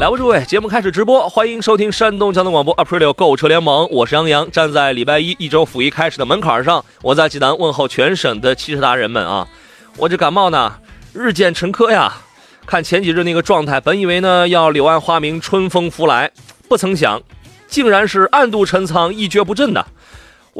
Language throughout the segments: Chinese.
来吧，诸位，节目开始直播，欢迎收听山东交通广播 Aprilio 车联盟，我是杨洋，站在礼拜一一周辅一开始的门槛上，我在济南问候全省的汽车达人们啊！我这感冒呢，日渐沉疴呀。看前几日那个状态，本以为呢要柳暗花明，春风拂来，不曾想，竟然是暗度陈仓，一蹶不振的。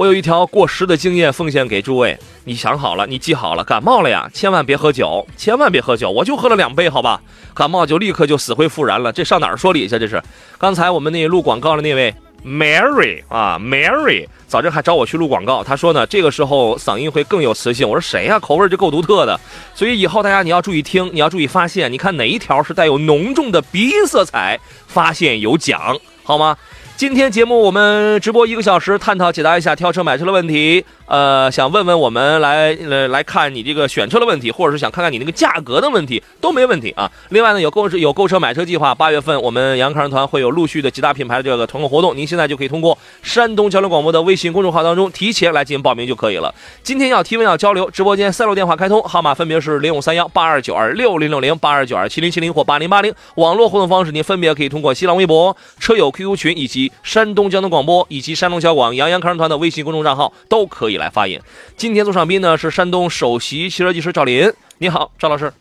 我有一条过时的经验奉献给诸位，你想好了，你记好了，感冒了呀，千万别喝酒，千万别喝酒，我就喝了两杯，好吧，感冒就立刻就死灰复燃了，这上哪儿说理去？这是刚才我们那录广告的那位 Mary 啊，Mary 早晨还找我去录广告，他说呢，这个时候嗓音会更有磁性。我说谁呀？口味就够独特的，所以以后大家你要注意听，你要注意发现，你看哪一条是带有浓重的鼻音色彩，发现有奖，好吗？今天节目我们直播一个小时，探讨解答一下挑车买车的问题。呃，想问问我们来呃来看你这个选车的问题，或者是想看看你那个价格的问题，都没问题啊。另外呢，有购车有购车买车计划，八月份我们杨康人团会有陆续的几大品牌的这个团购活动，您现在就可以通过山东交流广播的微信公众号当中提前来进行报名就可以了。今天要提问要交流，直播间三路电话开通，号码分别是零五三幺八二九二六零六零八二九二七零七零或八零八零。网络互动方式您分别可以通过新浪微博、车友 QQ 群以及山东交通广播以及山东小广杨洋康人团的微信公众账号都可以来发言。今天做上宾呢是山东首席汽车技师赵林，你好，赵老师。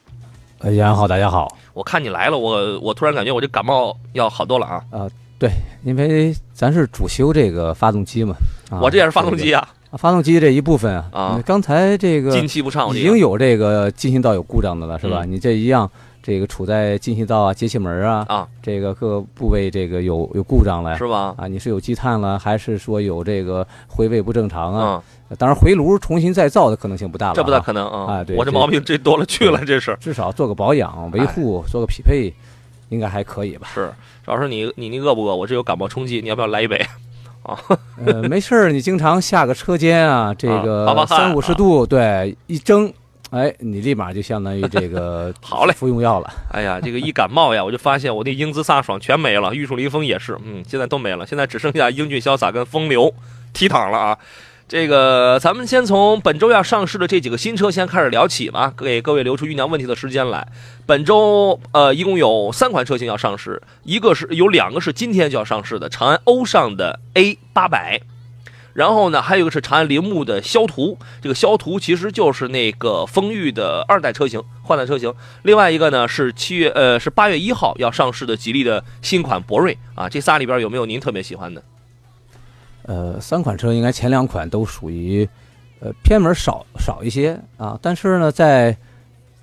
呃，杨好，大家好。我看你来了，我我突然感觉我这感冒要好多了啊。啊，对，因为咱是主修这个发动机嘛。啊、我这也是发动机啊。发动机这一部分啊。啊。刚才这个进气不畅，已经有这个进行道有故障的了，是吧？你这一样。这个处在进气道啊、节气门啊啊，这个各部位这个有有故障了，是吧？啊，你是有积碳了，还是说有这个回位不正常啊？嗯，当然回炉重新再造的可能性不大了，这不大可能啊！啊，对，我这毛病这多了去了，这是至少做个保养、维护、做个匹配，应该还可以吧？是，主要是你你你饿不饿？我这有感冒冲击，你要不要来一杯？啊，呃，没事儿，你经常下个车间啊，这个三五十度，对，一蒸。哎，你立马就相当于这个 好嘞，服用药了。哎呀，这个一感冒呀，我就发现我那英姿飒爽全没了，玉树临风也是，嗯，现在都没了，现在只剩下英俊潇洒跟风流倜傥了啊。这个咱们先从本周要上市的这几个新车先开始聊起吧，给各位留出酝酿问题的时间来。本周呃，一共有三款车型要上市，一个是有两个是今天就要上市的长安欧尚的 A 八百。然后呢，还有一个是长安铃木的肖途，这个肖途其实就是那个风裕的二代车型换代车型。另外一个呢是七月呃是八月一号要上市的吉利的新款博瑞啊，这仨里边有没有您特别喜欢的？呃，三款车应该前两款都属于呃偏门少少一些啊，但是呢在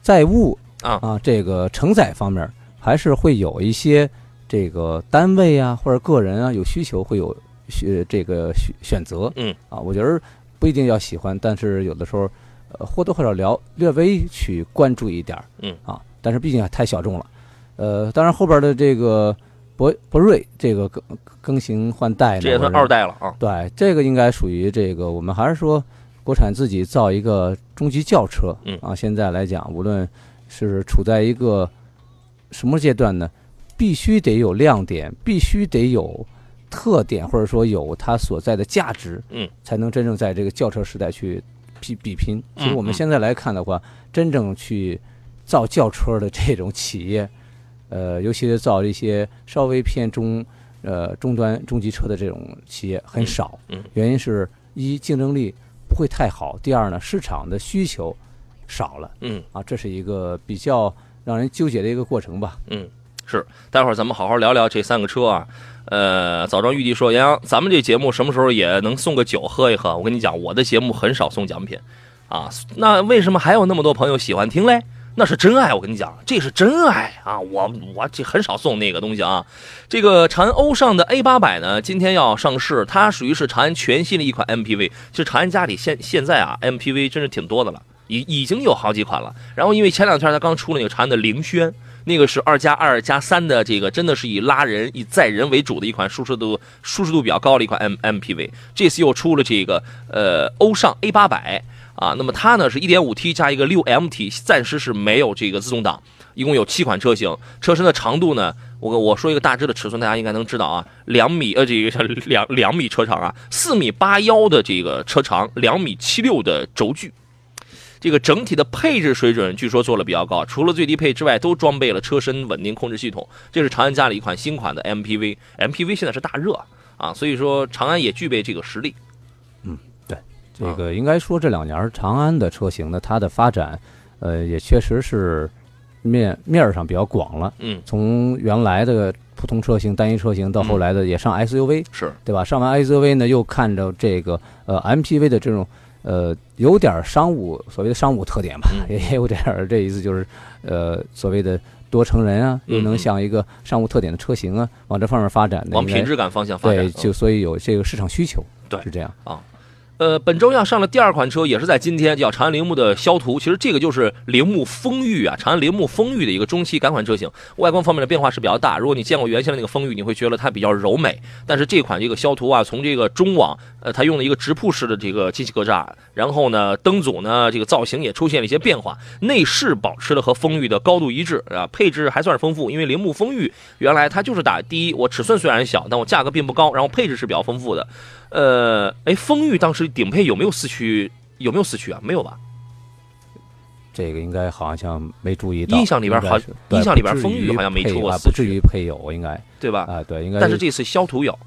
载物啊啊这个承载方面还是会有一些这个单位啊或者个人啊有需求会有。选这个选选择，嗯啊，我觉得不一定要喜欢，但是有的时候，呃，或多或少聊略微去关注一点嗯啊，但是毕竟太小众了，呃，当然后边的这个博博瑞这个更更新换代，这也算二代了啊。对，这个应该属于这个，我们还是说国产自己造一个中级轿车，嗯啊，现在来讲，无论是处在一个什么阶段呢，必须得有亮点，必须得有。特点或者说有它所在的价值，嗯，才能真正在这个轿车时代去比比拼。其实我们现在来看的话，真正去造轿车的这种企业，呃，尤其是造一些稍微偏中呃中端中级车的这种企业很少。嗯，原因是一竞争力不会太好，第二呢市场的需求少了。嗯，啊，这是一个比较让人纠结的一个过程吧。嗯，是。待会儿咱们好好聊聊这三个车啊。呃，枣庄玉帝说：“杨洋，咱们这节目什么时候也能送个酒喝一喝？我跟你讲，我的节目很少送奖品，啊，那为什么还有那么多朋友喜欢听嘞？那是真爱，我跟你讲，这是真爱啊！我我这很少送那个东西啊。这个长安欧尚的 A 八百呢，今天要上市，它属于是长安全新的一款 MPV。其实长安家里现现在啊，MPV 真是挺多的了，已已经有好几款了。然后因为前两天它刚出了那个长安的凌轩，那个是二加二加三的，这个真的是以拉人、以载人为主的一款舒适度舒适度比较高的一款 M MPV。这次又出了这个呃欧尚 A 八百。啊，那么它呢是 1.5T 加一个 6MT，暂时是没有这个自动挡，一共有七款车型。车身的长度呢，我我说一个大致的尺寸，大家应该能知道啊，两米呃这个两两米车长啊，四米八幺的这个车长，两米七六的轴距。这个整体的配置水准据说做了比较高，除了最低配之外，都装备了车身稳定控制系统。这是长安家里一款新款的 MPV，MPV 现在是大热啊，所以说长安也具备这个实力。嗯，对这个应该说这两年长安的车型呢，它的发展，呃，也确实是面面上比较广了。嗯，从原来的普通车型、单一车型，到后来的也上 SUV，是对吧？上完 SUV 呢，又看着这个呃 MPV 的这种呃有点商务所谓的商务特点吧，也有点这意思就是呃所谓的多成人啊，又能像一个商务特点的车型啊，往这方面发展的，往品质感方向发展。对，就所以有这个市场需求，对，是这样啊。呃，本周要上的第二款车也是在今天，叫长安铃木的肖图。其实这个就是铃木风裕啊，长安铃木风裕的一个中期改款车型。外观方面的变化是比较大。如果你见过原先的那个风裕，你会觉得它比较柔美。但是这款这个肖图啊，从这个中网，呃，它用了一个直瀑式的这个进气格栅，然后呢，灯组呢，这个造型也出现了一些变化。内饰保持了和风裕的高度一致啊，配置还算是丰富。因为铃木风裕原来它就是打第一，我尺寸虽然小，但我价格并不高，然后配置是比较丰富的。呃，哎，风裕当时顶配有没有四驱？有没有四驱啊？没有吧？这个应该好像没注意到。印象里边好，印象里边风裕好像没出过四驱，不至于配有，应该对吧？啊，对，应该。但是这次肖图有。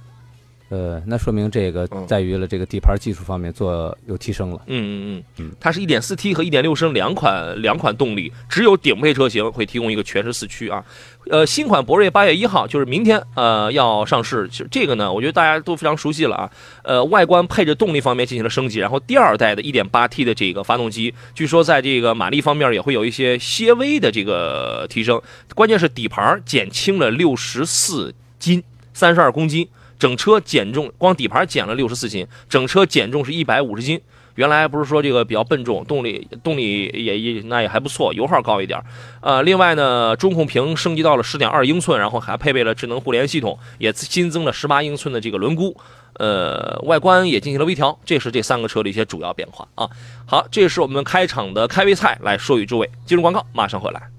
呃，那说明这个在于了这个底盘技术方面做有提升了。嗯嗯嗯，它是一点四 T 和一点六升两款两款动力，只有顶配车型会提供一个全时四驱啊。呃，新款博瑞八月一号就是明天呃要上市，其实这个呢，我觉得大家都非常熟悉了啊。呃，外观配置动力方面进行了升级，然后第二代的一点八 T 的这个发动机，据说在这个马力方面也会有一些些微的这个提升，关键是底盘减轻了六十四斤，三十二公斤。整车减重，光底盘减了六十四斤，整车减重是一百五十斤。原来不是说这个比较笨重，动力动力也也那也还不错，油耗高一点。呃，另外呢，中控屏升级到了十点二英寸，然后还配备了智能互联系统，也新增了十八英寸的这个轮毂。呃，外观也进行了微调，这是这三个车的一些主要变化啊。好，这是我们开场的开胃菜，来说与诸位。进入广告，马上回来。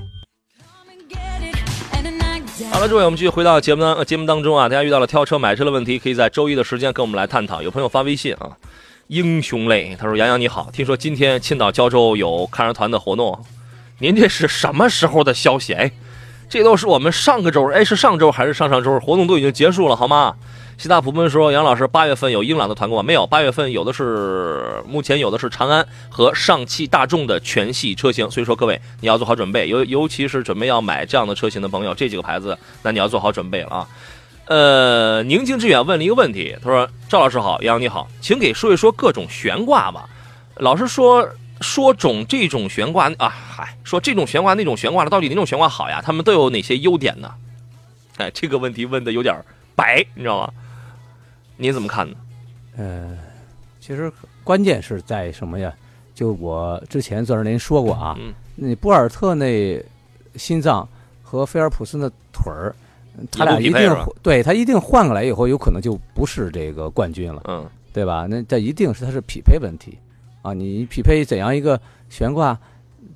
好了，诸位，我们继续回到节目当节目当中啊。大家遇到了挑车买车的问题，可以在周一的时间跟我们来探讨。有朋友发微信啊，英雄泪，他说：“杨洋你好，听说今天青岛胶州有看车团的活动，您这是什么时候的消息？哎，这都是我们上个周，哎，是上周还是上上周？活动都已经结束了，好吗？”西大普们说：“杨老师，八月份有英朗的团购吗？没有，八月份有的是，目前有的是长安和上汽大众的全系车型。所以说，各位你要做好准备，尤尤其是准备要买这样的车型的朋友，这几个牌子，那你要做好准备了啊。”呃，宁静致远问了一个问题，他说：“赵老师好，杨你好，请给说一说各种悬挂吧。老师说说种这种悬挂啊，嗨，说这种悬挂那种悬挂的，到底哪种悬挂好呀？他们都有哪些优点呢？哎，这个问题问的有点白，你知道吗？”您怎么看呢？呃，其实关键是在什么呀？就我之前在这您说过啊，那博尔特那心脏和菲尔普斯那腿儿，他俩一定对他一定换过来以后，有可能就不是这个冠军了，嗯，对吧？那这一定是他是匹配问题啊！你匹配怎样一个悬挂，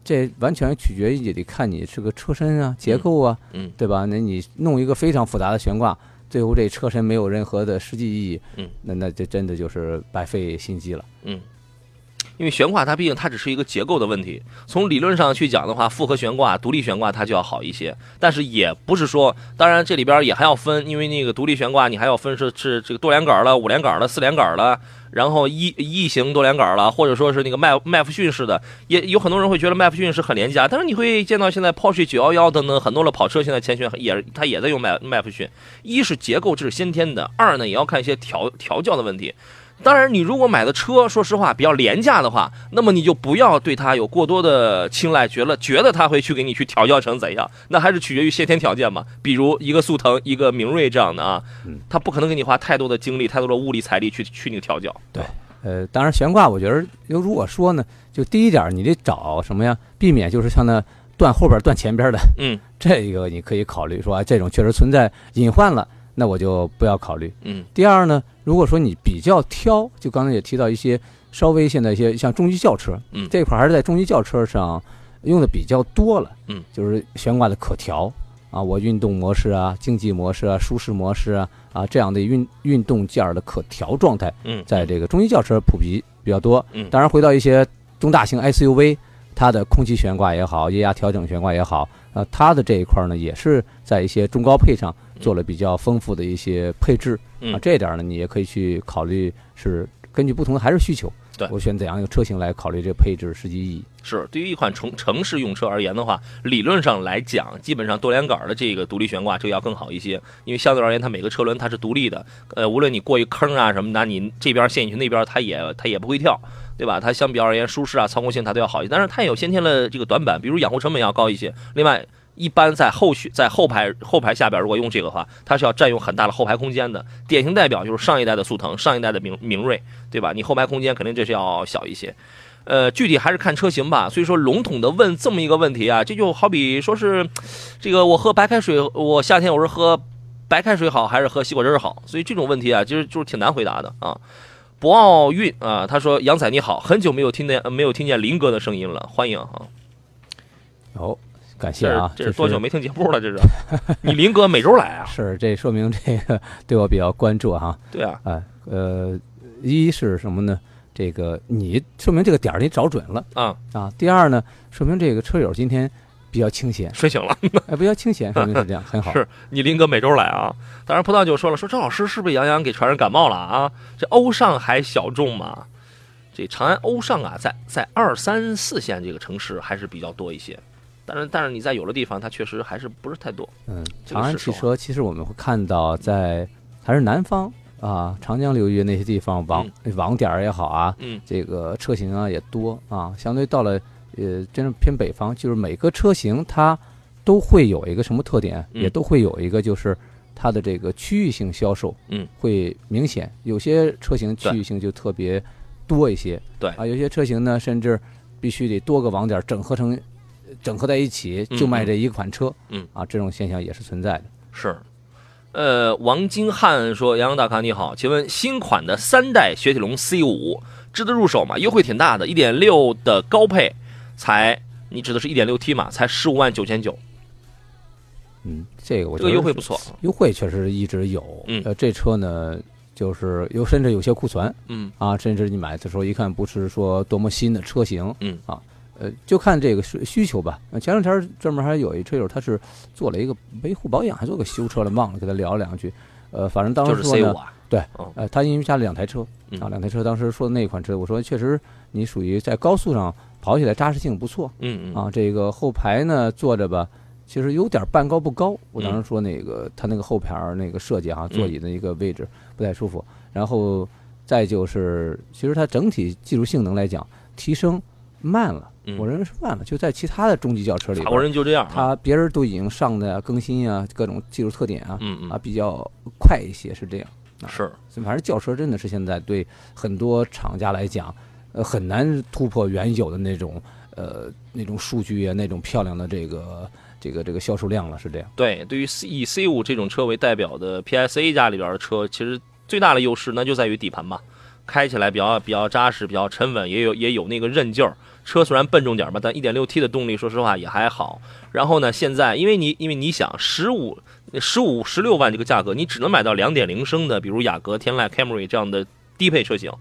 这完全取决于也得看你是个车身啊、结构啊，嗯，对吧？那你弄一个非常复杂的悬挂。最后这车身没有任何的实际意义，嗯，那那这真的就是白费心机了，嗯。因为悬挂它毕竟它只是一个结构的问题。从理论上去讲的话，复合悬挂、独立悬挂它就要好一些，但是也不是说，当然这里边也还要分，因为那个独立悬挂你还要分是是这个多连杆了、五连杆了、四连杆了，然后一异形多连杆了，或者说是那个麦麦弗逊式的，也有很多人会觉得麦弗逊是很廉价，但是你会见到现在 Porsche 911等等很多的跑车现在前悬也它也在用麦麦弗逊，一是结构这是先天的，二呢也要看一些调调教的问题。当然，你如果买的车，说实话比较廉价的话，那么你就不要对它有过多的青睐，觉得觉得它会去给你去调教成怎样，那还是取决于先天条件嘛。比如一个速腾，一个明锐这样的啊，它不可能给你花太多的精力、太多的物力财力去去那个调教。对，呃，当然悬挂，我觉得如果说呢，就第一点，你得找什么呀？避免就是像那断后边断前边的，嗯，这个你可以考虑说，这种确实存在隐患了。那我就不要考虑。嗯，第二呢，如果说你比较挑，就刚才也提到一些稍微现在一些像中级轿车，嗯，这块还是在中级轿车上用的比较多了。嗯，就是悬挂的可调啊，我运动模式啊、经济模式啊、舒适模式啊啊这样的运运动件的可调状态，嗯，在这个中级轿车普及比较多。嗯，当然回到一些中大型 SUV，它的空气悬挂也好，液压调整悬挂也好，啊，它的这一块呢也是在一些中高配上。做了比较丰富的一些配置啊，这一点呢，你也可以去考虑，是根据不同的还是需求，对我选怎样一个车型来考虑这配置实际意义。是对于一款城城市用车而言的话，理论上来讲，基本上多连杆的这个独立悬挂这个要更好一些，因为相对而言，它每个车轮它是独立的，呃，无论你过一坑啊什么的，你这边陷进去，那边它也它也不会跳，对吧？它相比而言，舒适啊、操控性它都要好一些，但是它也有先天的这个短板，比如养护成本要高一些。另外，一般在后续在后排后排下边，如果用这个的话，它是要占用很大的后排空间的。典型代表就是上一代的速腾，上一代的明明锐，对吧？你后排空间肯定这是要小一些。呃，具体还是看车型吧。所以说，笼统的问这么一个问题啊，这就好比说是，这个我喝白开水，我夏天我是喝白开水好，还是喝西瓜汁好？所以这种问题啊，其实就是挺难回答的啊。博奥运啊，他说杨仔你好，很久没有听见没有听见林哥的声音了，欢迎啊。好。感谢啊！这是多久没听节目了？这是 你林哥每周来啊？是，这说明这个对我比较关注哈。对啊，哎，呃，一是什么呢？这个你说明这个点儿你找准了啊啊。第二呢，说明这个车友今天比较清闲，睡醒了，哎，比较清闲，说明是这样，很好。是你林哥每周来啊？当然，葡萄酒说了，说张老师是不是杨洋给传染感冒了啊？这欧尚还小众嘛？这长安欧尚啊，在在二三四线这个城市还是比较多一些。但是，但是你在有的地方，它确实还是不是太多。嗯，长安汽车其实我们会看到，在还是南方啊，长江流域那些地方网网点也好啊，嗯，这个车型啊也多啊。相对到了呃，真正偏北方，就是每个车型它都会有一个什么特点，也都会有一个就是它的这个区域性销售，嗯，会明显有些车型区域性就特别多一些，对啊，有些车型呢甚至必须得多个网点整合成。整合在一起就卖这一款车，嗯啊，这种现象也是存在的。是，呃，王金汉说：“杨洋大咖你好，请问新款的三代雪铁龙 C 五值得入手吗？优惠挺大的，一点六的高配才，你指的是一点六 T 嘛？才十五万九千九。嗯，这个我这个优惠不错，优惠确实一直有。嗯，呃，这车呢，就是有甚至有些库存。嗯，啊，甚至你买的时候一看不是说多么新的车型。嗯，啊。呃，就看这个需需求吧。前两天专门还有一车友，他是做了一个维护保养，还做个修车了，忘了跟他聊两句。呃，反正当时说呢，对，呃，他因为家里两台车啊，两台车，当时说的那款车，我说确实你属于在高速上跑起来扎实性不错。嗯嗯。啊，这个后排呢坐着吧，其实有点半高不高。我当时说那个他那个后排那个设计啊，座椅的一个位置不太舒服。然后再就是，其实它整体技术性能来讲，提升慢了。我认为是慢了，就在其他的中级轿车里，法国人就这样，他别人都已经上的更新啊，各种技术特点啊，嗯嗯啊比较快一些，是这样。是，反正轿车真的是现在对很多厂家来讲，呃，很难突破原有的那种呃那种数据啊，那种漂亮的这个这个这个销售量了，是这样。对，对于以 C 五这种车为代表的 PSA 家里边的车，其实最大的优势那就在于底盘嘛，开起来比较比较扎实，比较沉稳，也有也有那个韧劲儿。车虽然笨重点吧，但一点六 T 的动力，说实话也还好。然后呢，现在因为你因为你想十五、十五、十六万这个价格，你只能买到两点零升的，比如雅阁、天籁、Camry 这样的低配车型。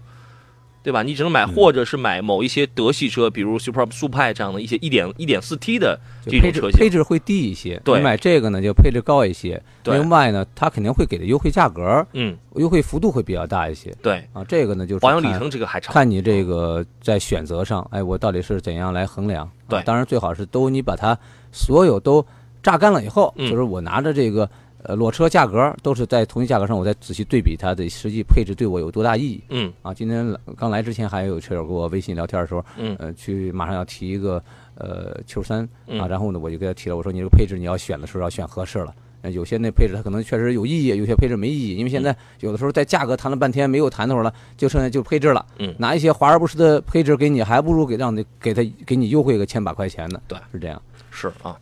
对吧？你只能买，或者是买某一些德系车，比如 Super 速派这样的一些一点一点四 T 的配置这种车型。配置会低一些。对你买这个呢就配置高一些。对另外呢，它肯定会给的优惠价格，嗯，优惠幅度会比较大一些对，啊。这个呢就是保养里看程这个还长。看你这个在选择上，哎，我到底是怎样来衡量？对啊当然最好是都你把它所有都榨干了以后，嗯就是我拿着这个呃裸车价格都是在同一价格上，我再仔细对比它的实际配置对我有多大意义嗯啊？今天刚来之前还有车友跟我微信聊天的时候，嗯呃，去马上要提一个呃 Q 三嗯啊，然后呢我就给他提了，我说你这个配置你要选的时候要选合适了。呃有些那配置它可能确实有意义，有些配置没意义，因为现在有的时候在价格谈了半天没有谈头了，就剩下就配置了。嗯拿一些华而不实的配置给你，还不如给让你给他给你优惠个千把块钱呢。对，是这样。是啊。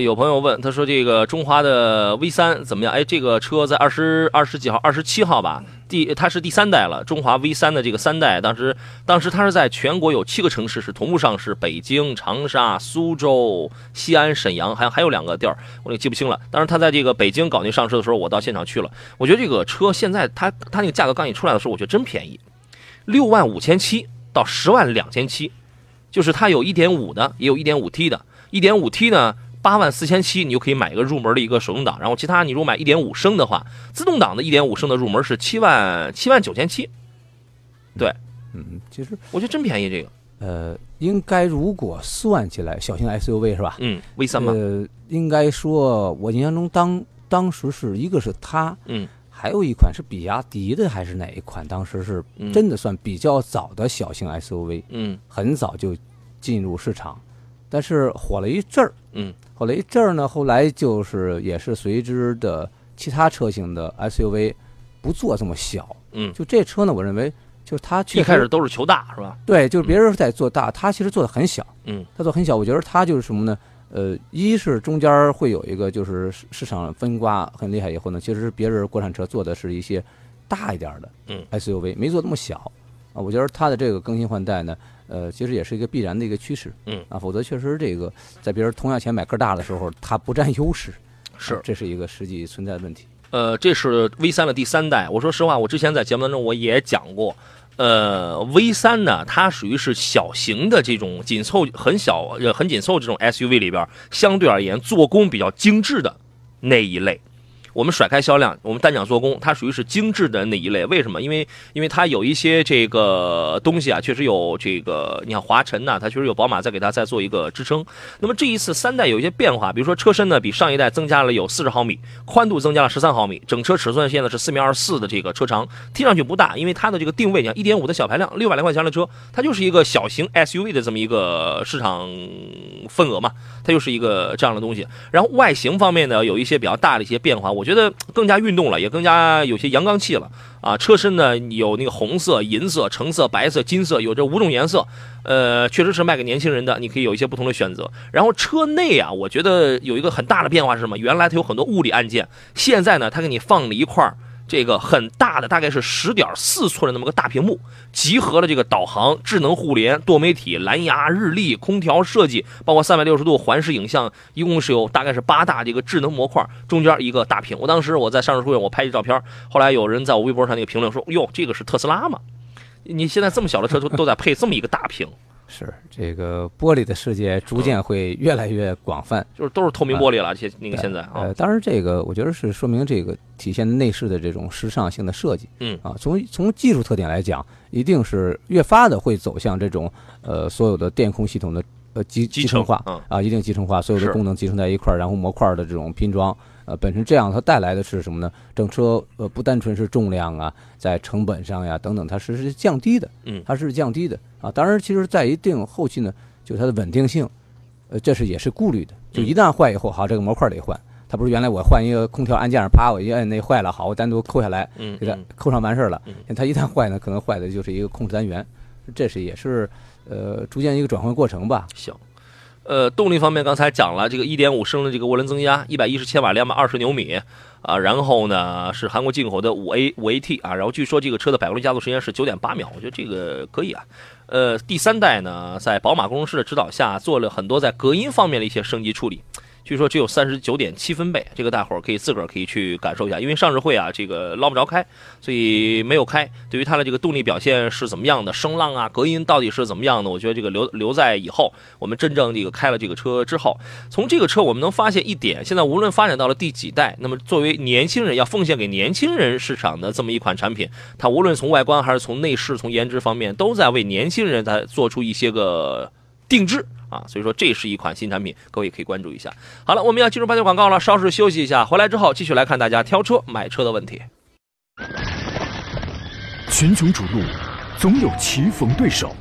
有朋友问，他说这个中华的 V 三怎么样？哎，这个车在二十二十几号，二十七号吧，第它是第三代了。中华 V 三的这个三代，当时当时它是在全国有七个城市是同步上市，北京、长沙、苏州、西安、沈阳，还还有两个地儿，我也记不清了。当时它在这个北京搞那上市的时候，我到现场去了。我觉得这个车现在它它那个价格刚一出来的时候，我觉得真便宜，六万五千七到十万两千七，就是它有一点五的，也有一点五 T 的，一点五 T 呢。八万四千七，你就可以买一个入门的一个手动挡，然后其他你如果买一点五升的话，自动挡的一点五升的入门是七万七万九千七，对嗯，其实我觉得真便宜这个。呃，应该如果算起来，小型 SUV 是吧？嗯，V 三嘛，呃，应该说，我印象中当当时是一个是它，嗯，还有一款是比亚迪的还是哪一款？当时是嗯真的算比较早的小型 SUV，嗯很早就进入市场，但是火了一阵儿。嗯火了一阵儿呢，后来就是也是随之的其他车型的 SUV 不做这么小，嗯，就这车呢，我认为就是它一开始都是求大是吧？对，就是别人在做大，它其实做的很小，嗯它做很小。我觉得它就是什么呢？呃，一是中间会有一个就是市市场分瓜很厉害，以后呢，其实别人国产车做的是一些大一点儿的嗯 SUV，没做那么小啊。我觉得它的这个更新换代呢，呃，其实也是一个必然的一个趋势，嗯啊，否则确实这个在别人同样钱买个大的时候，它不占优势，是啊这是一个实际存在的问题。呃，这是 V 三的第三代。我说实话，我之前在节目当中我也讲过，呃，V 三呢，它属于是小型的这种紧凑、很小、呃很紧凑这种 SUV 里边，相对而言做工比较精致的那一类。我们甩开销量，我们单讲做工，它属于是精致的那一类。为什么？因为因为它有一些这个东西啊，确实有这个，你看华晨呐、它确实有宝马在给它再做一个支撑。那么这一次三代有一些变化，比如说车身呢比上一代增加了有四十毫米，宽度增加了十三毫米，整车尺寸现在是四米二四的这个车长，听上去不大，因为它的这个定位，你看一点五的小排量，六百来块钱的车，它就是一个小型 SUV 的这么一个市场份额嘛，它就是一个这样的东西。然后外形方面呢，有一些比较大的一些变化，我我觉得更加运动了，也更加有些阳刚气了啊。车身呢有那个红色、银色、橙色、白色、金色，有这五种颜色，呃，确实是卖给年轻人的，你可以有一些不同的选择。然后车内啊，我觉得有一个很大的变化是什么？原来它有很多物理按键，现在呢，它给你放了一块儿这个很大的，大概是十点四寸的那么个大屏幕，集合了这个导航、智能互联、多媒体、蓝牙、日历、空调设计，包括三百六十度环视影像，一共是有大概是八大这个智能模块，中间一个大屏。我当时我在上市会我拍一照片，后来有人在我微博上那个评论说：“哟，这个是特斯拉吗？你现在这么小的车都都在配这么一个大屏，是这个玻璃的世界逐渐会越来越广泛。就是都是透明玻璃了，而且那个现在啊呃，，当然这个我觉得是说明这个体现内饰的这种时尚性的设计。嗯啊，从从技术特点来讲，一定是越发的会走向这种呃所有的电控系统的呃集集集成化嗯啊，一定集成化，所有的功能集成在一块儿，然后模块儿的这种拼装。呃，本身这样它带来的是什么呢？整车呃不单纯是重量啊，在成本上呀等等，它是是降低的，嗯它是降低的啊。当然，其实在一定后期呢，就它的稳定性，呃，这是也是顾虑的。就嗯一旦坏以后，好，这个模块得换。它不是原来我换一个空调按键上，啪，我一摁那坏了，好，我单独扣下来，嗯，给它嗯扣上完事儿了嗯。它一旦坏呢，可能坏的就是一个控制单元，这是也是呃逐渐一个转换过程吧。行。呃，动力方面刚才讲了，这个1.5升的这个涡轮增压，110千瓦，两百二十牛米啊，然后呢是韩国进口的五 A 五 AT 啊，然后据说这个车的百公里加速时间是九点八秒，我觉得这个可以啊。呃，第三代呢，在宝马工程师的指导下，做了很多在隔音方面的一些升级处理。据说只有三十九点七分贝，这个大伙儿可以自个儿可以去感受一下。因为上市会啊，这个捞不着开，所以没有开。对于它的这个动力表现是怎么样的，声浪啊、隔音到底是怎么样的，我觉得这个留留在以后，我们真正这个开了这个车之后，从这个车我们能发现一点，现在无论发展到了第几代，那么作为年轻人要奉献给年轻人市场的这么一款产品，它无论从外观还是从内饰、从颜值方面，都在为年轻人在做出一些个定制。啊，所以说这是一款新产品，各位可以关注一下。好了，我们要进入半截广告了，稍事休息一下，回来之后继续来看大家挑车买车的问题。群雄逐鹿，总有棋逢对手，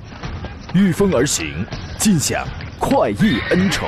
御风而行，尽享快意恩仇。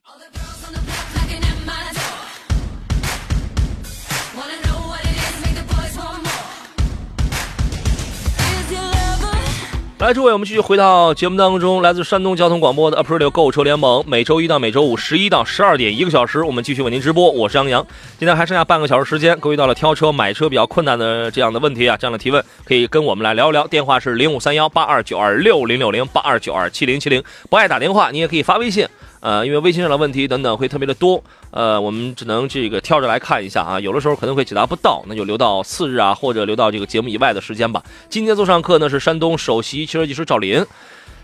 来，诸位，我们继续回到节目当中。来自山东交通广播的 Aprilio 购车联盟，每周一到每周五十一到十二点一个小时，我们继续为您直播。我是杨洋。今天还剩下半个小时时间，各位到了挑车、买车比较困难的这样的问题啊，这样的提问可以跟我们来聊一聊。电话是零五三幺八二九二六零六零八二九二七零七零。不爱打电话，你也可以发微信。呃，因为微信上的问题等等会特别的多，呃，我们只能这个挑着来看一下啊，有的时候可能会解答不到，那就留到次日啊，或者留到这个节目以外的时间吧。今天做上课呢是山东首席汽车技师赵林，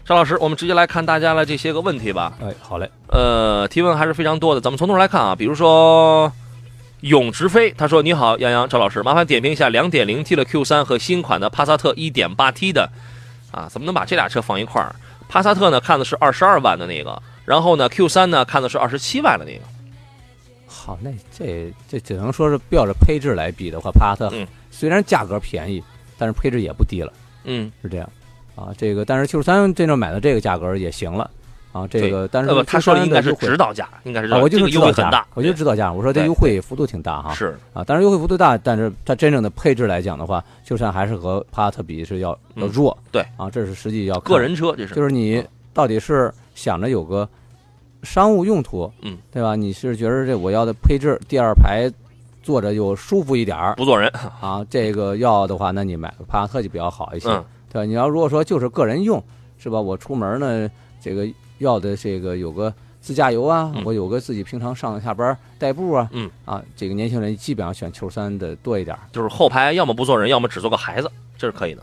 赵老师，我们直接来看大家的这些个问题吧。哎，好嘞。呃，提问还是非常多的，咱们从头来看啊，比如说永直飞，他说：“你好，杨洋，赵老师，麻烦点评一下 2.0T 的 Q3 和新款的帕萨特 1.8T 的，啊，怎么能把这俩车放一块儿？帕萨特呢看的是二十二万的那个。”然后呢，Q 三呢看的是二十七万的那个。好，那这这只能说是标着配置来比的话，帕萨特虽然价格便宜，但是配置也不低了。嗯，是这样。啊，这个但是 Q 三真正买的这个价格也行了。啊，这个但是他说的应该是指导价，应该是我就是优惠很大，我就指导价。我说这优惠幅度挺大哈。是啊，但是优惠幅度大，但是它真正的配置来讲的话，Q 三还是和帕萨特比是要要弱。对啊，这是实际要个人车，这是就是你到底是想着有个。商务用途，嗯，对吧？你是觉得这我要的配置，第二排坐着就舒服一点儿，不坐人啊？这个要的话，那你买个帕萨特就比较好一些，嗯，对吧？你要如果说就是个人用，是吧？我出门呢，这个要的这个有个自驾游啊，我有个自己平常上下班代步啊，嗯啊，这个年轻人基本上选 Q 三的多一点，就是后排要么不坐人，要么只坐个孩子，这是可以的。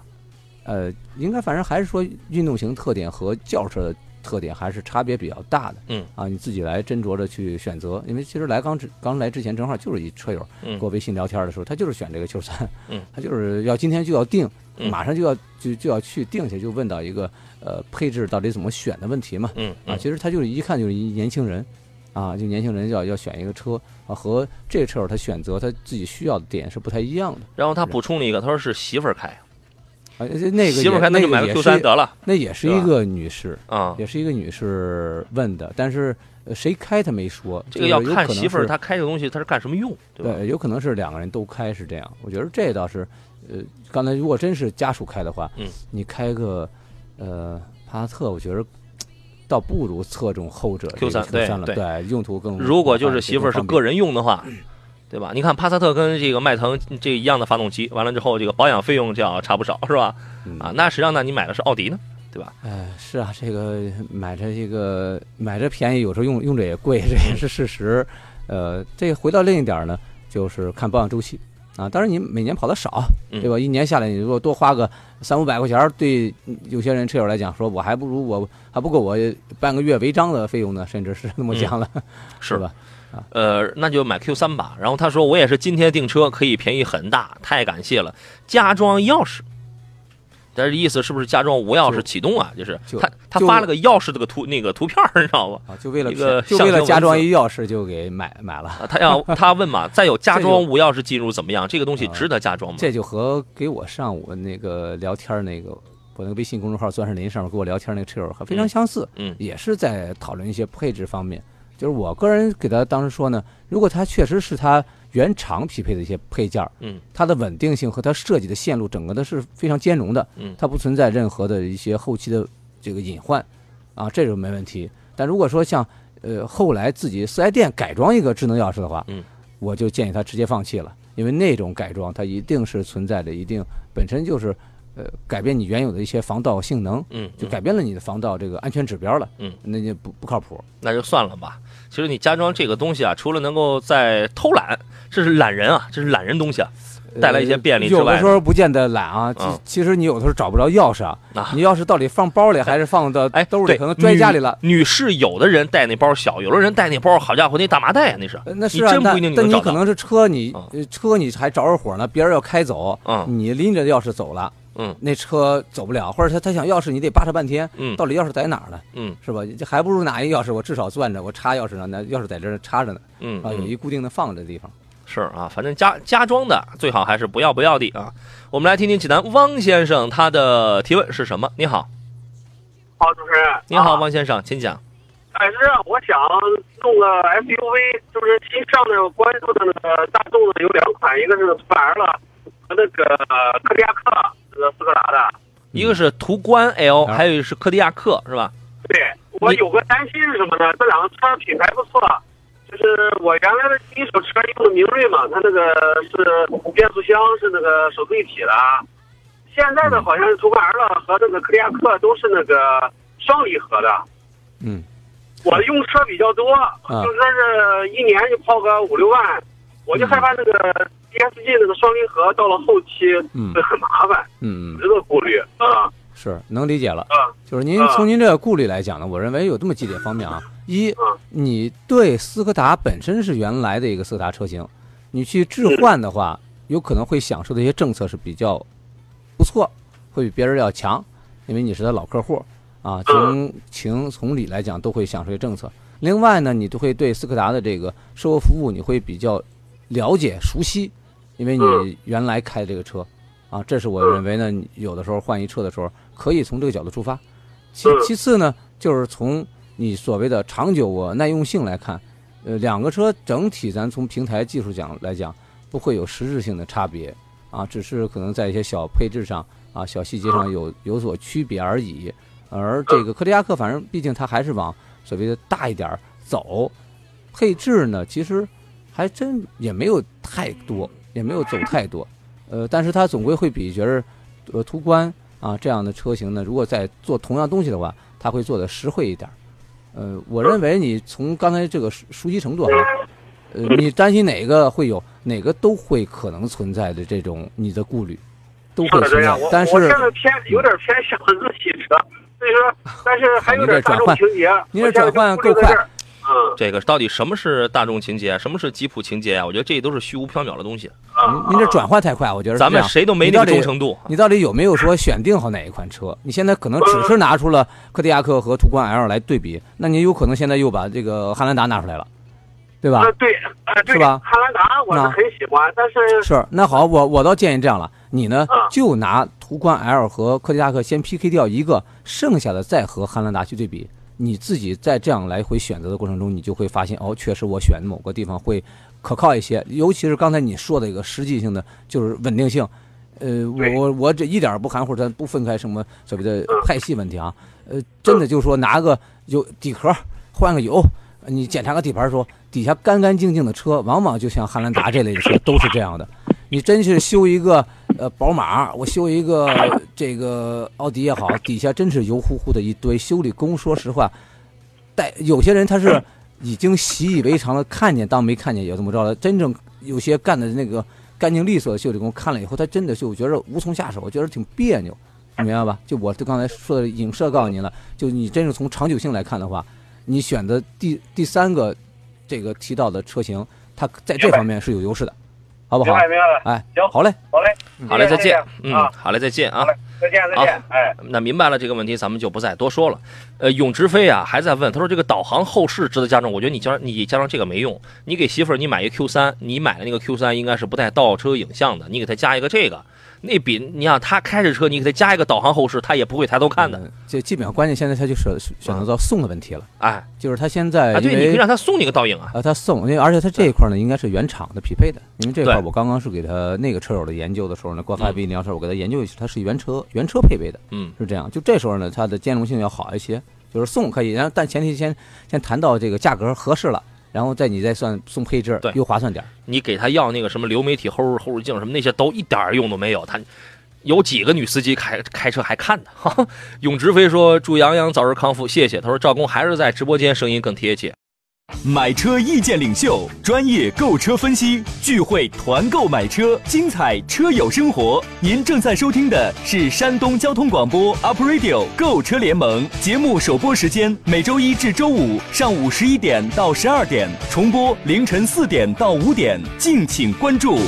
呃，应该反正还是说运动型特点和轿车的。特点还是差别比较大的，嗯。啊，你自己来斟酌着去选择。因为其实来刚之刚来之前，正好就是一车友，跟我微信聊天的时候，他就是选这个 Q 三，嗯，他就是要今天就要定，马上就要就就要去定去，就问到一个呃配置到底怎么选的问题嘛，嗯啊，其实他就是一看就是一年轻人，啊，就年轻人要要选一个车啊，和这个车友他选择他自己需要的点是不太一样的。然后他补充了一个，他说是媳妇儿开。啊，那个媳妇开那就买个 Q 三得了，那也是一个女士啊，也是一个女士问的，但是谁开她没说，这个要看媳妇儿她开这个东西她是干什么用，对？有可能是两个人都开是这样，我觉得这倒是，呃，刚才如果真是家属开的话，嗯，你开个呃帕萨特，我觉得倒不如侧重后者 Q 三对对，用途更。如果就是媳妇儿是个人用的话。对吧？你看帕萨特跟这个迈腾这一样的发动机，完了之后这个保养费用就要差不少，是吧？啊，那实际上呢，你买的是奥迪呢，对吧？哎，是啊，这个买着这个买着便宜，有时候用用着也贵，这也是事实。呃，这回到另一点呢，就是看保养周期啊。当然你每年跑的少，对吧？一年下来，你如果多花个三五百块钱，对有些人车友来讲，说我还不如我还不够我半个月违章的费用呢，甚至是那么讲了，是吧？呃，那就买 Q 三吧。然后他说，我也是今天订车，可以便宜很大，太感谢了。加装钥匙，但是意思是不是加装无钥匙启动啊？就是他他发了个钥匙这个图那个图片，你知道吗？啊，就为了一个就为了加装一钥匙就给买买了。他要他问嘛，再有加装无钥匙进入怎么样？这个东西值得加装吗？这就和给我上午那个聊天那个我那个微信公众号钻石林上面跟我聊天那个车友还非常相似。嗯，也是在讨论一些配置方面。就是我个人给他当时说呢，如果它确实是它原厂匹配的一些配件儿，嗯，它的稳定性和它设计的线路整个的是非常兼容的，嗯它不存在任何的一些后期的这个隐患，啊，这种没问题。但如果说像呃后来自己四 S 店改装一个智能钥匙的话，嗯，我就建议他直接放弃了，因为那种改装它一定是存在着一定本身就是呃改变你原有的一些防盗性能，嗯，就嗯改变了你的防盗这个安全指标了，嗯，那就不不靠谱。那就算了吧。其实你加装这个东西啊，除了能够在偷懒，这是懒人啊，这是懒人东西啊。带来一些便利之呃有的时候不见得懒啊，其嗯其实你有的时候找不着钥匙啊，啊你钥匙到底放包里还是放到哎，兜里，对可能拽家里了。女。女士有的人带那包小，有的人带那包，好家伙，那大麻袋啊，那是。呃那是啊，但你可能是车你车你还着着火呢，别人要开走，嗯你拎着钥匙走了，嗯那车走不了，或者他他想钥匙你得扒扯半天，嗯到底钥匙在哪儿呢？嗯是吧？这还不如拿一钥匙，我至少攥着，我插钥匙呢，那钥匙在这儿插着呢，嗯啊，有嗯，一固定的放着的地方。是啊，反正加加装的最好还是不要不要的啊。我们来听听济南汪先生他的提问是什么？你好，好，主持人。你好，啊汪先生，请讲。哎，是这样，我想弄个 SUV，就是新上的关注的那个大众的有两款，一个是途安了和那个柯迪亚克，这个斯柯达的。一个是途观 L，啊还有一个是柯迪亚克，是吧？对我有个担心是什么呢？这两个车品牌不错，就是我原来的第一手车用的明锐嘛，它那个是变速箱是那个手自一体的，现在的好像是途观 L 和那个柯迪亚克都是那个双离合的。嗯，我用车比较多，就说是一年就跑个五六万，我就害怕那个 DSG 那个双离合到了后期嗯会很麻烦，嗯嗯，这个顾虑啊是能理解了。啊就是您啊从您这个顾虑来讲呢，我认为有这么几点方面啊。一啊，你对斯柯达本身是原来的一个斯柯达车型，你去置换的话，有可能会享受的一些政策是比较不错，会比别人要强，因为你是他老客户啊，从情从理来讲都会享受一些政策。另外呢，你都会对斯柯达的这个售后服务你会比较了解熟悉，因为你原来开这个车啊，这是我认为呢，你有的时候换一车的时候可以从这个角度出发。其嗯。其次呢，就是从你所谓的长久啊耐用性来看，呃，两个车整体咱从平台技术讲来讲，不会有实质性的差别啊，只是可能在一些小配置上啊、小细节上有有所区别而已。而这个柯迪亚克，反正毕竟它还是往所谓的大一点儿走，配置呢，其实还真也没有太多，也没有走太多。呃，但是它总归会比觉得呃途观啊这样的车型呢，如果在做同样东西的话，它会做的实惠一点儿。呃，我认为你从刚才这个熟熟悉程度哈，呃，你担心哪个会有，哪个都会可能存在的这种你的顾虑，都会存在。但是我现在偏有点偏向日系车，所以说，但是还有 点大众情节。您这转换够快。嗯这个到底什么是大众情节，什么是吉普情节啊？我觉得这都是虚无缥缈的东西，啊，您您这转换太快，我觉得咱们谁都没那忠诚度。你到底有没有说选定好哪一款车？你现在可能只是拿出了柯迪亚克和途观 L 来对比，那你有可能现在又把这个汉兰达拿出来了，对吧呃？对，呃对，是吧汉兰达我是很喜欢，但是是，那好，我我倒建议这样了，你呢啊就拿途观 L 和柯迪亚克先 PK 掉一个，剩下的再和汉兰达去对比。你自己在这样来回选择的过程中，你就会发现，哦，确实我选某个地方会可靠一些，尤其是刚才你说的一个实际性的，就是稳定性。呃，我我我这一点不含糊，咱不分开什么所谓的派系问题啊。呃，真的就是说拿个有底壳换个油，你检查个底盘说底下干干净净的车，往往就像汉兰达这类的车 都是这样的。你真是修一个呃宝马，我修一个这个奥迪也好，底下真是油乎乎的一堆修理工。说实话，带有些人他是已经习以为常了，看见当没看见也这么着了。真正有些干的那个干净利索的修理工，看了以后他真的就觉得无从下手，觉得挺别扭，你明白吧？就我就刚才说的影射告诉您了，就你真是从长久性来看的话，你选择第第三个这个提到的车型，它在这方面是有优势的，好不好？明白明白了，哎，行好嘞，好嘞，好嘞，再见。嗯，啊，好嘞，再见啊好。嘞，再见再见，哎。那明白了这个问题，咱们就不再多说了。呃，永直飞啊还在问，他说这个导航后视值得加装，我觉得你加你加上这个没用。你给媳妇儿你买一个 Q 三，你买的那个 Q 三应该是不带倒车影像的，你给她加一个这个，那比你想他开着车，你给他加一个导航后视，他也不会抬头看的。嗯这基本上关键现在他就是选择到送的问题了，哎，就是他现在啊，对，你可以让他送你个倒影啊。啊，他送，因为而且他这一块呢，应该是原厂的匹配的，因为这块我刚刚是给他那个车友的研究的时候呢，国发嗯 B 零幺车我给他研究一下，它是原车原车配备的，嗯是这样。就这时候呢，它的兼容性要好一些，就是送可以，然后但前提先先谈到这个价格合适了，然后再你再算送配置对，又划算点儿。你给他要那个什么流媒体后后视镜什么那些都一点儿用都没有，他有几个女司机开开车还看呢？哈，永直飞说祝杨洋早日康复，谢谢。他说赵工还是在直播间声音更贴切。买车意见领袖，专业购车分析，聚会团购买车，精彩车友生活。您正在收听的是山东交通广播 Up Radio 购车联盟节目首播时间，每周一至周五上午十一点到十二点，重播凌晨四点到五点，敬请关注。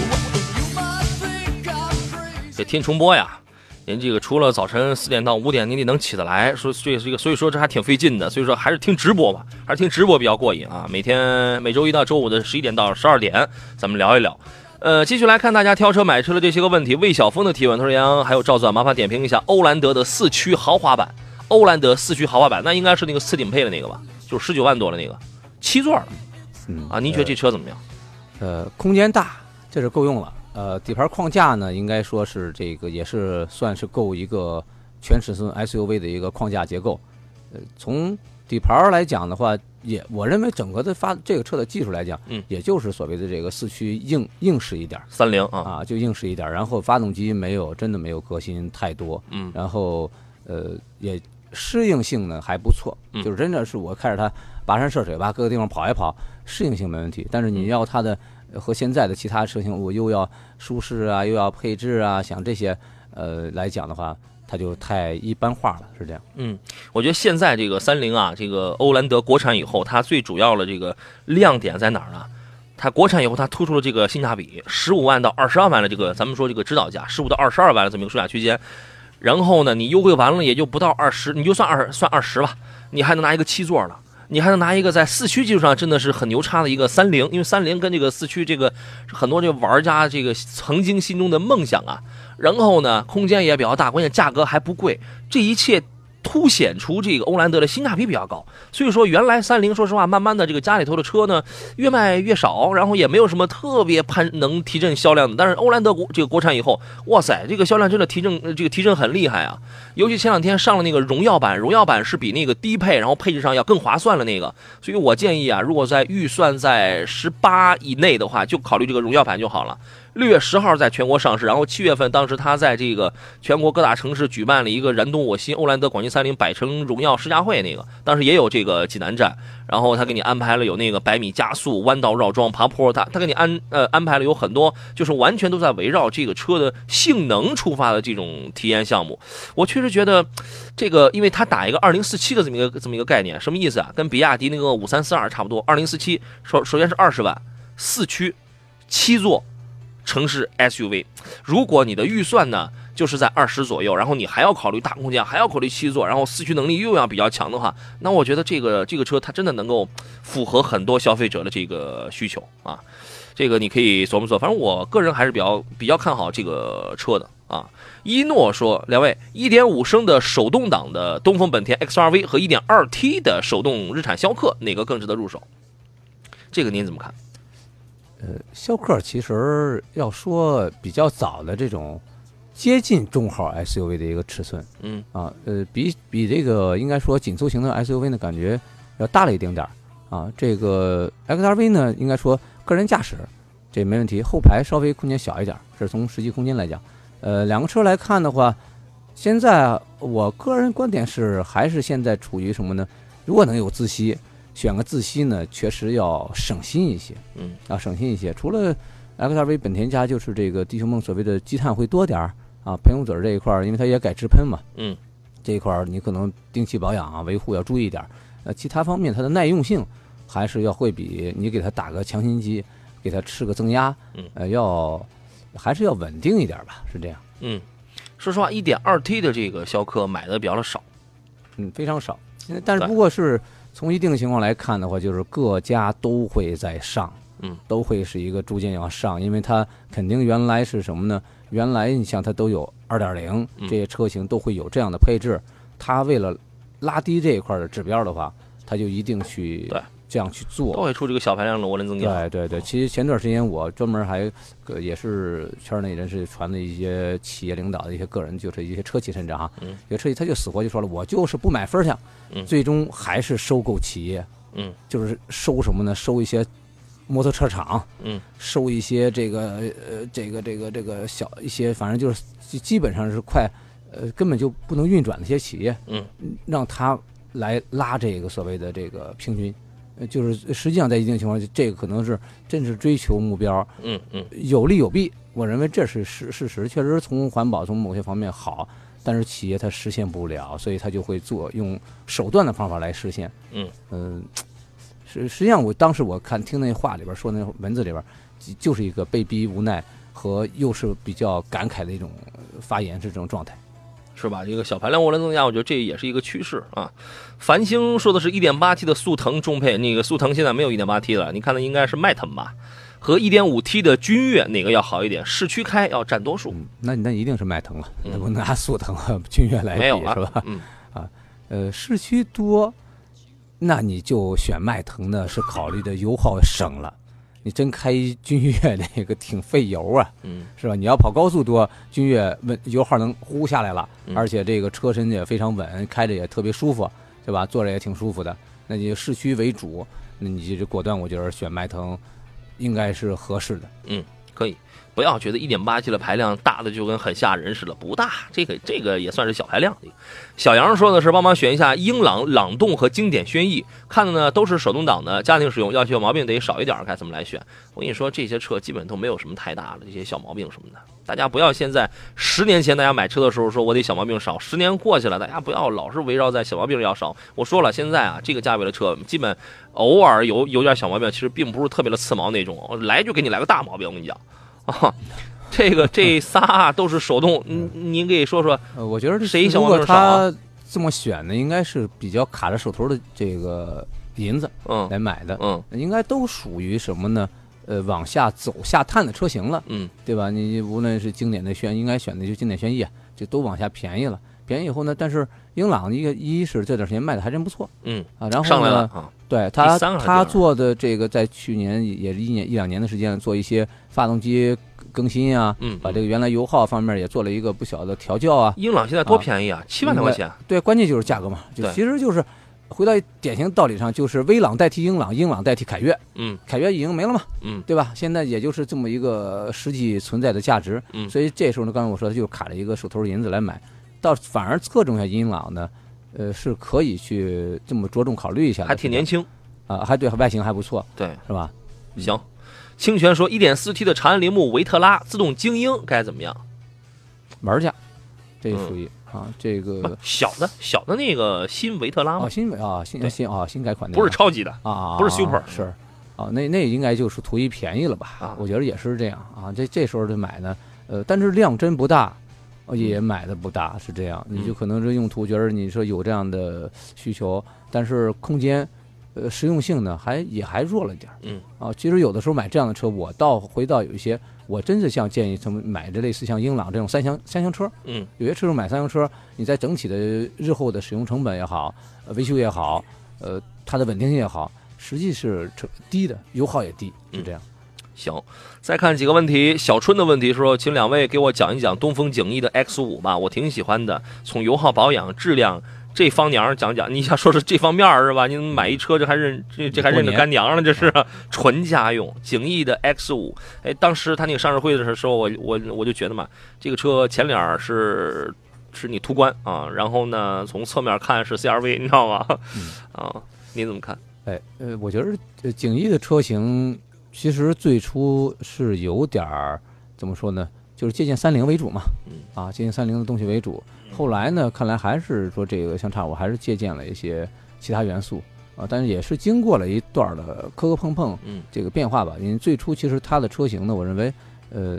这听重播呀，您这个除了早晨四点到五点，您得能起得来，所以所以这个所以说这还挺费劲的，所以说还是听直播吧，还是听直播比较过瘾啊。每天每周一到周五的十一点到十二点，咱们聊一聊。呃，继续来看大家挑车买车的这些个问题。魏晓峰的提问，他说：“杨洋还有赵总，麻烦点评一下欧蓝德的四驱豪华版。欧蓝德四驱豪华版，那应该是那个次顶配的那个吧？就是十九万多的那个，七座的嗯啊。您觉得这车怎么样？呃，空间大，这是够用了。呃，底盘框架呢，应该说是这个也是算是够一个全尺寸 SUV 的一个框架结构。呃，从底盘来讲的话，也我认为整个的发这个车的技术来讲，嗯也就是所谓的这个四驱硬硬实一点三菱啊，啊，就硬实一点。然后发动机没有真的没有革新太多，嗯然后呃也适应性呢还不错，嗯就是真的是我开着它跋山涉水吧，各个地方跑一跑，适应性没问题。但是嗯你要它的呃和现在的其他车型，我又要舒适啊，又要配置啊，想这些呃来讲的话，它就太一般化了，是这样。嗯，我觉得现在这个三菱啊，这个欧蓝德国产以后，它最主要的这个亮点在哪儿呢？它国产以后，它突出了这个性价比，十五万到二十二万的这个，咱们说这个指导价，十五到二十二万的这么一个售价区间。然后呢，你优惠完了也就不到二十，你就算二算二十吧，你还能拿一个七座呢，你还能拿一个在四驱技术上真的是很牛叉的一个三菱，因为三菱跟这个四驱这个很多这个玩家这个曾经心中的梦想啊。然后呢，空间也比较大，关键价格还不贵，这一切凸显出这个欧蓝德的性价比比较高。所以说，原来三菱说实话，慢慢的这个家里头的车呢越卖越少，然后也没有什么特别攀能提振销量的。但是欧蓝德国这个国产以后，哇塞，这个销量真的提振，这个提振很厉害啊！尤其前两天上了那个荣耀版，荣耀版是比那个低配，然后配置上要更划算的那个。所以我建议啊，如果在预算在十八以内的话，就考虑这个荣耀版就好了。六月十号在全国上市，然后七月份当时他在这个全国各大城市举办了一个燃动我心欧蓝德广汽三菱百城荣耀试驾会，那个当时也有这个济南站，然后他给你安排了有那个百米加速、弯道绕桩、爬坡，他他给你安呃安排了有很多，就是完全都在围绕这个车的性能出发的这种体验项目。我确实觉得这个，因为他打一个二零四七的这么一个这么一个概念，什么意思啊？跟比亚迪那个五三四二差不多。二零四七首首先是二十万，四驱，七座。城市 SUV，如果你的预算呢就是在二十左右，然后你还要考虑大空间，还要考虑七座，然后四驱能力又要比较强的话，那我觉得这个这个车它真的能够符合很多消费者的这个需求啊。这个你可以琢磨琢磨，反正我个人还是比较比较看好这个车的啊。一诺说，两位，一点五升的手动挡的东风本田 XRV 和一点二 T 的手动日产逍客，哪个更值得入手？这个您怎么看？逍客其实要说比较早的这种接近中号 SUV 的一个尺寸嗯啊，呃，比比这个应该说紧凑型的 SUV 呢，感觉要大了一丁点儿啊。这个 XRV 呢，应该说个人驾驶这没问题，后排稍微空间小一点儿，这是从实际空间来讲。呃，两个车来看的话，现在我个人观点是，还是现在处于什么呢？如果能有自吸，选个自吸呢，确实要省心一些。嗯啊，省心一些。除了 XRV 本田家，就是这个地球梦所谓的积碳会多点儿啊，喷油嘴儿这一块儿，因为它也改直喷嘛，嗯这一块儿你可能定期保养啊、维护要注意点儿。呃，其他方面它的耐用性还是要会比你给它打个强心剂，给它吃个增压，嗯呃，要还是要稳定一点吧，是这样。嗯，说实话，一点二 T 的这个逍客买的比较的少。嗯，非常少。但是不过是从一定情况来看的话，就是各家都会在上，嗯，都会是一个逐渐要上，因为它肯定原来是什么呢？原来你像它都有二点零嗯。这些车型都会有这样的配置，它为了拉低这一块的指标的话，它就一定去对这样去做都做。会出这个小排量的涡轮增压。对对对，其实前段时间我专门还呃也是圈内人士传的一些企业领导的一些个人，就是一些车企甚至哈，嗯有个车企他就死活就说了，我就是不买分项，嗯最终还是收购企业，嗯就是收什么呢？收一些摩托车厂，嗯收一些这个呃这个这个这个小一些，反正就是基基本上是快呃根本就不能运转的一些企业，嗯，让他来拉这个所谓的这个平均。呃就是实际上在一定情况下，这个可能是真是追求目标，嗯嗯有利有弊。我认为这是事事实，确实从环保从某些方面好，但是企业它实现不了，所以它就会做用手段的方法来实现。嗯嗯，实实际上我当时我看听那话里边说那文字里边，就就是一个被逼无奈和又是比较感慨的一种呃发言是这种状态。是吧？这个小排量涡轮增压，我觉得这也是一个趋势啊。繁星说的是 1.8T 的速腾中配，那个速腾现在没有 1.8T 了，你看的应该是迈腾吧？和 1.5T 的君越哪个要好一点？市区开要占多数？嗯，那那一定是迈腾了，嗯那不拿速腾和君越来没有比是吧？了，嗯呃，市区多，那你就选迈腾呢，是考虑的油耗省了。你真开君越那个挺费油啊，嗯是吧？你要跑高速多，君越温油耗能呼下来了，嗯而且这个车身也非常稳，开着也特别舒服，对吧？坐着也挺舒服的。那你市区为主，那你就果断，我觉得选迈腾应该是合适的。嗯可以，不要觉得 1.8T 的排量大的就跟很吓人似的，不大，这个这个也算是小排量。小杨说的是帮忙选一下英朗、朗动和经典轩逸，看的呢都是手动挡的，家庭使用，要求毛病得少一点，该怎么来选？我跟你说，这些车基本都没有什么太大的这些小毛病什么的。大家不要现在十年前大家买车的时候说我得小毛病少，十年过去了，大家不要老是围绕在小毛病要少。我说了，现在啊这个价位的车，基本偶尔有有点小毛病，其实并不是特别的刺毛那种，来就给你来个大毛病。我跟你讲 啊，这个这仨都是手动，您您给说说，呃，我觉得这谁小如果毛病少啊他这么选的，应该是比较卡着手头的这个银子嗯来买的，嗯应该都属于什么呢？呃，往下走下探的车型了。嗯对吧？你无论是经典的轩，应该选的就经典轩逸啊，就都往下便宜了。便宜以后呢，但是英朗一个一是这段时间卖的还真不错。嗯，啊，然后呢，上来了啊，对他他做的这个在去年也是一年一两年的时间做一些发动机更新啊，嗯，把这个原来油耗方面也做了一个不小的调教啊。英朗现在多便宜啊，七万多块钱，对，关键就是价格嘛，就对。其实就是回到典型道理上，就是威朗代替英朗，英朗代替凯越，嗯。凯越已经没了嘛，嗯。对吧？现在也就是这么一个实际存在的价值，嗯。所以这时候呢，刚才我说的就是卡了一个手头银子来买，倒反而侧重一下英朗呢，呃，是可以去这么着重考虑一下的，还挺年轻，啊，还对外形还不错，对，是吧？行。清泉说一点四 T 的长安铃木维特拉自动精英该怎么样？玩家，这嗯属于、啊，这个小的小的那个新维特拉哦吗？新啊新对新啊新改款的不是超级的，啊啊，不是 Super 是啊，那那应该就是图一便宜了吧？啊我觉得也是这样啊。这这时候就买呢，呃，但是量真不大，呃也买的不大，是这样。你就嗯可能是用途觉得你说有这样的需求，但是空间，呃，实用性呢还也还弱了点儿。嗯啊，其实有的时候买这样的车，我倒回到有一些，我真是像建议他们买这类似像英朗这种三厢三厢车，嗯有些车主买三厢车，你在整体的日后的使用成本也好，呃维修也好，呃，它的稳定性也好，实际是成低的，油耗也低，是这样。行，再看几个问题。小春的问题说，请两位给我讲一讲东风景逸的 X 五吧，我挺喜欢的。从油耗、保养、质量这方娘讲讲。你想说是这方面是吧？你买一车这还认这这还认着干娘了，这是纯家用景逸的 X 五。哎，当时他那个上市会的时候，我我我就觉得嘛，这个车前脸是是你途观啊，然后呢从侧面看是 CRV，你知道吗？啊，你怎么看？哎，呃，我觉得呃景逸的车型其实最初是有点儿怎么说呢，就是借鉴三菱为主嘛，嗯啊，借鉴三菱的东西为主。后来呢，看来还是说这个相差，我还是借鉴了一些其他元素啊，但是也是经过了一段儿的磕磕碰碰，嗯这个变化吧。因为最初其实它的车型呢，我认为，呃，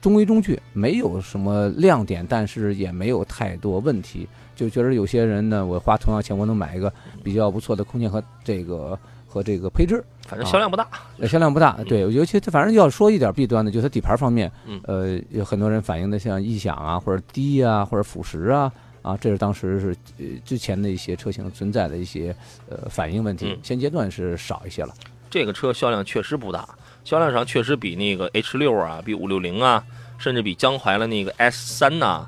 中规中矩，没有什么亮点，但是也没有太多问题。就觉得有些人呢，我花同样钱，我能买一个比较不错的空间和这个和这个配置，反正销量不大。呃销量不大。对，尤其它反正要说一点弊端的，就是它底盘方面，嗯呃，有很多人反映的像异响啊，或者低啊，或者腐蚀啊。啊，这是当时是呃之前的一些车型存在的一些呃反应问题嗯，现阶段是少一些了。这个车销量确实不大，销量上确实比那个 H 六啊，比五六零啊，甚至比江淮的那个 S 三呐、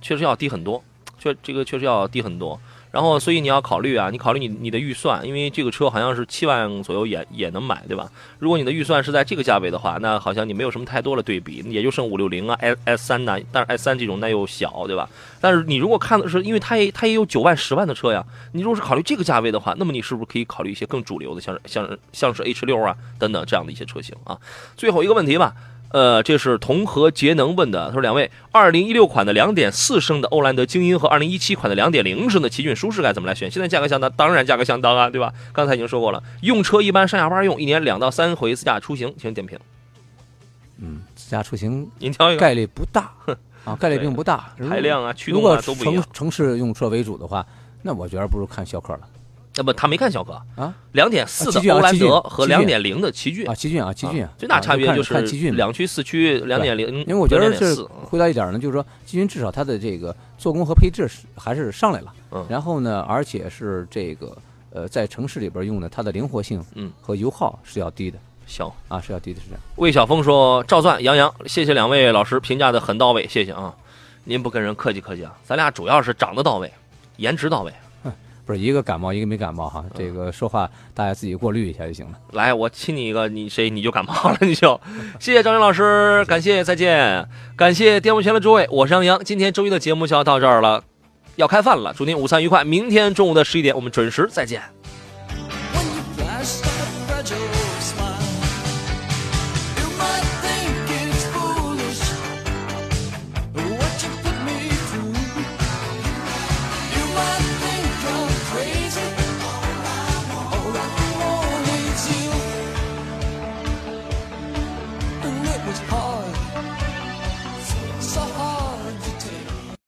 确实要低很多，确这个确实要低很多。然后，所以你要考虑啊，你考虑你你的预算，因为这个车好像是七万左右也也能买，对吧？如果你的预算是在这个价位的话，那好像你没有什么太多的对比，也就剩五六零啊、S S 三呐，但是 S 三这种那又小，对吧？但是你如果看的是，因为它也它也有九万、十万的车呀，你如果是考虑这个价位的话，那么你是不是可以考虑一些更主流的，像像像是 H 六啊等等这样的一些车型啊？最后一个问题吧，呃，这是同和节能问的，他说两位，二零一六款的两点四升的欧蓝德精英和二零一七款的两点零升的奇骏舒适该怎么来选？现在价格相当，当然价格相当啊，对吧？刚才已经说过了，用车一般上下班用，一年两到三回自驾出行，请点评。嗯，自驾出行您挑一个，概率不大 啊，概率并不大。排量啊、驱如果动啊都不一样城。城市用车为主的话，那我觉得不如看逍客了那么他没看小哥啊，两点四的欧蓝德和两点零的奇骏啊，奇骏啊，奇骏啊，最大差别就是看奇骏两驱、四驱、两点零，因为我觉得这两点四。回答一点呢，就是说奇骏至少它的这个做工和配置是还是上来了，嗯。然后呢，而且是这个呃在城市里边用的，它的灵活性嗯。和油耗是要低的行，啊，是要低的，是这样。魏晓峰说：“赵钻、杨洋，谢谢两位老师评价的很到位，谢谢啊！您不跟人客气客气啊，咱俩主要是长得到位，颜值到位。不是一个感冒，一个没感冒哈，嗯这个说话大家自己过滤一下就行了。来，我亲你一个，你谁你就感冒了，你就。谢谢张云老师，感谢，再见，感谢电幕前的诸位，我是杨洋，今天周一的节目就要到这儿了，要开饭了，祝您午餐愉快，明天中午的十一点我们准时再见。